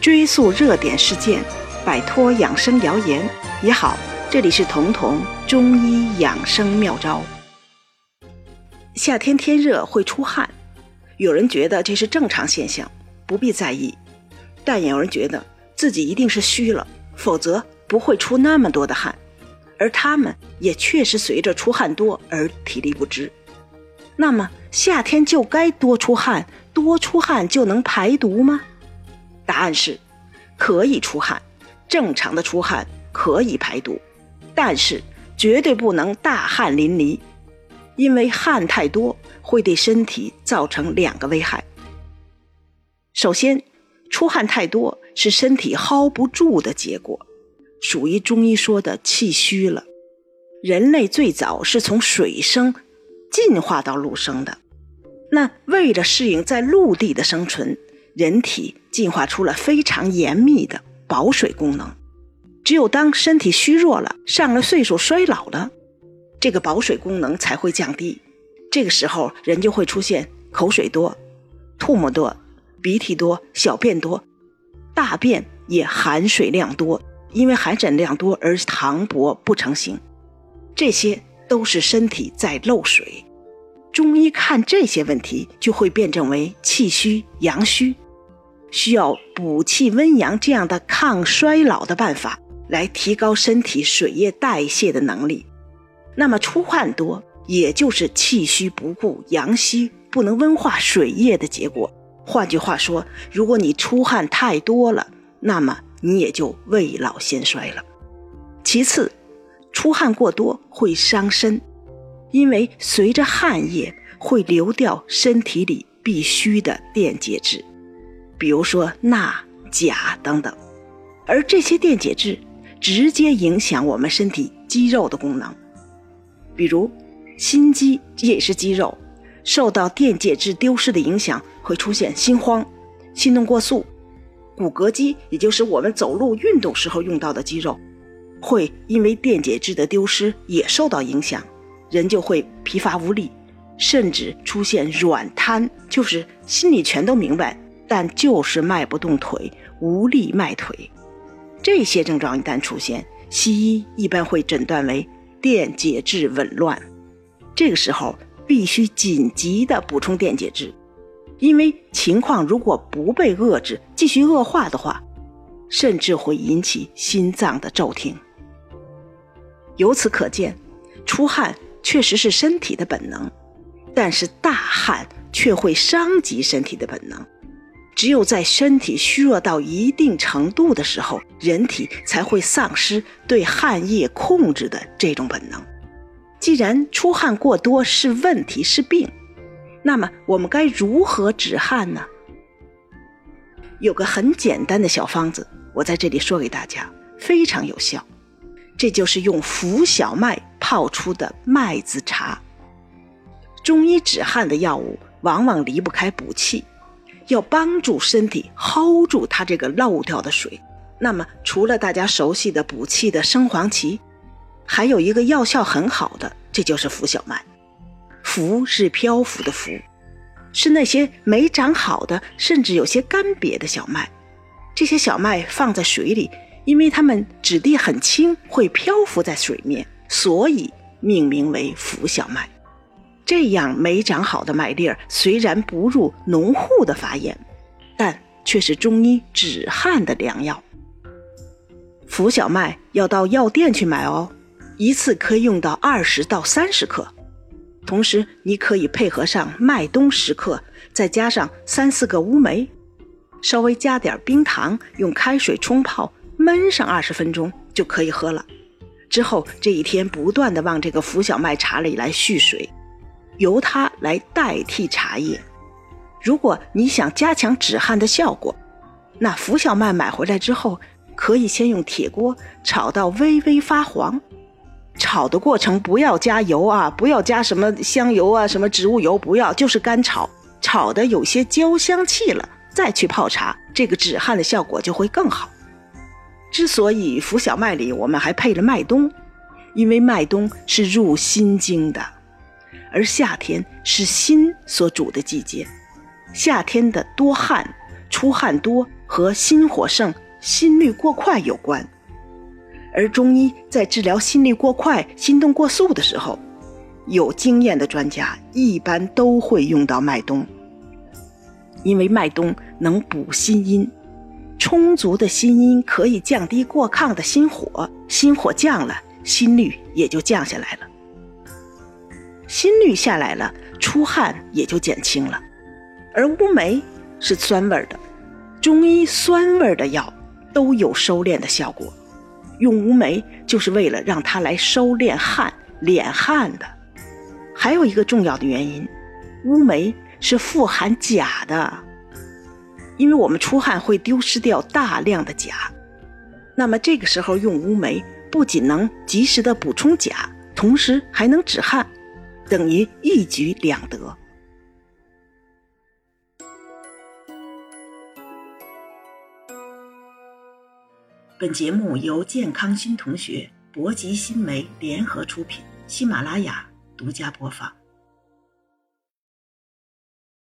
追溯热点事件，摆脱养生谣言也好。这里是彤彤中医养生妙招。夏天天热会出汗，有人觉得这是正常现象，不必在意；但也有人觉得自己一定是虚了，否则不会出那么多的汗。而他们也确实随着出汗多而体力不支。那么夏天就该多出汗，多出汗就能排毒吗？答案是，可以出汗，正常的出汗可以排毒，但是绝对不能大汗淋漓，因为汗太多会对身体造成两个危害。首先，出汗太多是身体薅不住的结果，属于中医说的气虚了。人类最早是从水生。进化到陆生的，那为了适应在陆地的生存，人体进化出了非常严密的保水功能。只有当身体虚弱了，上了岁数衰老了，这个保水功能才会降低。这个时候，人就会出现口水多、吐沫多、鼻涕多、小便多，大便也含水量多，因为含水量多而溏薄不成形。这些。都是身体在漏水，中医看这些问题就会辩证为气虚阳虚，需要补气温阳这样的抗衰老的办法来提高身体水液代谢的能力。那么出汗多，也就是气虚不固、阳虚不能温化水液的结果。换句话说，如果你出汗太多了，那么你也就未老先衰了。其次。出汗过多会伤身，因为随着汗液会流掉身体里必需的电解质，比如说钠、钾等等，而这些电解质直接影响我们身体肌肉的功能。比如心肌也是肌肉，受到电解质丢失的影响，会出现心慌、心动过速；骨骼肌也就是我们走路运动时候用到的肌肉。会因为电解质的丢失也受到影响，人就会疲乏无力，甚至出现软瘫，就是心里全都明白，但就是迈不动腿，无力迈腿。这些症状一旦出现，西医一般会诊断为电解质紊乱。这个时候必须紧急的补充电解质，因为情况如果不被遏制，继续恶化的话，甚至会引起心脏的骤停。由此可见，出汗确实是身体的本能，但是大汗却会伤及身体的本能。只有在身体虚弱到一定程度的时候，人体才会丧失对汗液控制的这种本能。既然出汗过多是问题是病，那么我们该如何止汗呢？有个很简单的小方子，我在这里说给大家，非常有效。这就是用浮小麦泡出的麦子茶。中医止汗的药物往往离不开补气，要帮助身体 hold 住它这个漏掉的水。那么，除了大家熟悉的补气的生黄芪，还有一个药效很好的，这就是浮小麦。浮是漂浮的浮，是那些没长好的，甚至有些干瘪的小麦。这些小麦放在水里。因为它们质地很轻，会漂浮在水面，所以命名为浮小麦。这样没长好的麦粒儿，虽然不入农户的法眼，但却是中医止汗的良药。浮小麦要到药店去买哦，一次可以用到二十到三十克。同时，你可以配合上麦冬十克，再加上三四个乌梅，稍微加点冰糖，用开水冲泡。焖上二十分钟就可以喝了。之后这一天不断的往这个浮小麦茶里来蓄水，由它来代替茶叶。如果你想加强止汗的效果，那浮小麦买回来之后，可以先用铁锅炒到微微发黄。炒的过程不要加油啊，不要加什么香油啊，什么植物油不要，就是干炒。炒的有些焦香气了，再去泡茶，这个止汗的效果就会更好。之所以浮小麦里我们还配了麦冬，因为麦冬是入心经的，而夏天是心所主的季节，夏天的多汗、出汗多和心火盛、心率过快有关。而中医在治疗心率过快、心动过速的时候，有经验的专家一般都会用到麦冬，因为麦冬能补心阴，充足的心阴可以降低过亢的心火，心火降了，心率也就降下来了，心率下来了，出汗也就减轻了。而乌梅是酸味的，中医酸味的药都有收敛的效果。用乌梅就是为了让它来收敛汗、敛汗的。还有一个重要的原因，乌梅是富含钾的，因为我们出汗会丢失掉大量的钾，那么这个时候用乌梅不仅能及时的补充钾，同时还能止汗，等于一举两得。本节目由健康新同学、博吉新媒联合出品，喜马拉雅独家播放。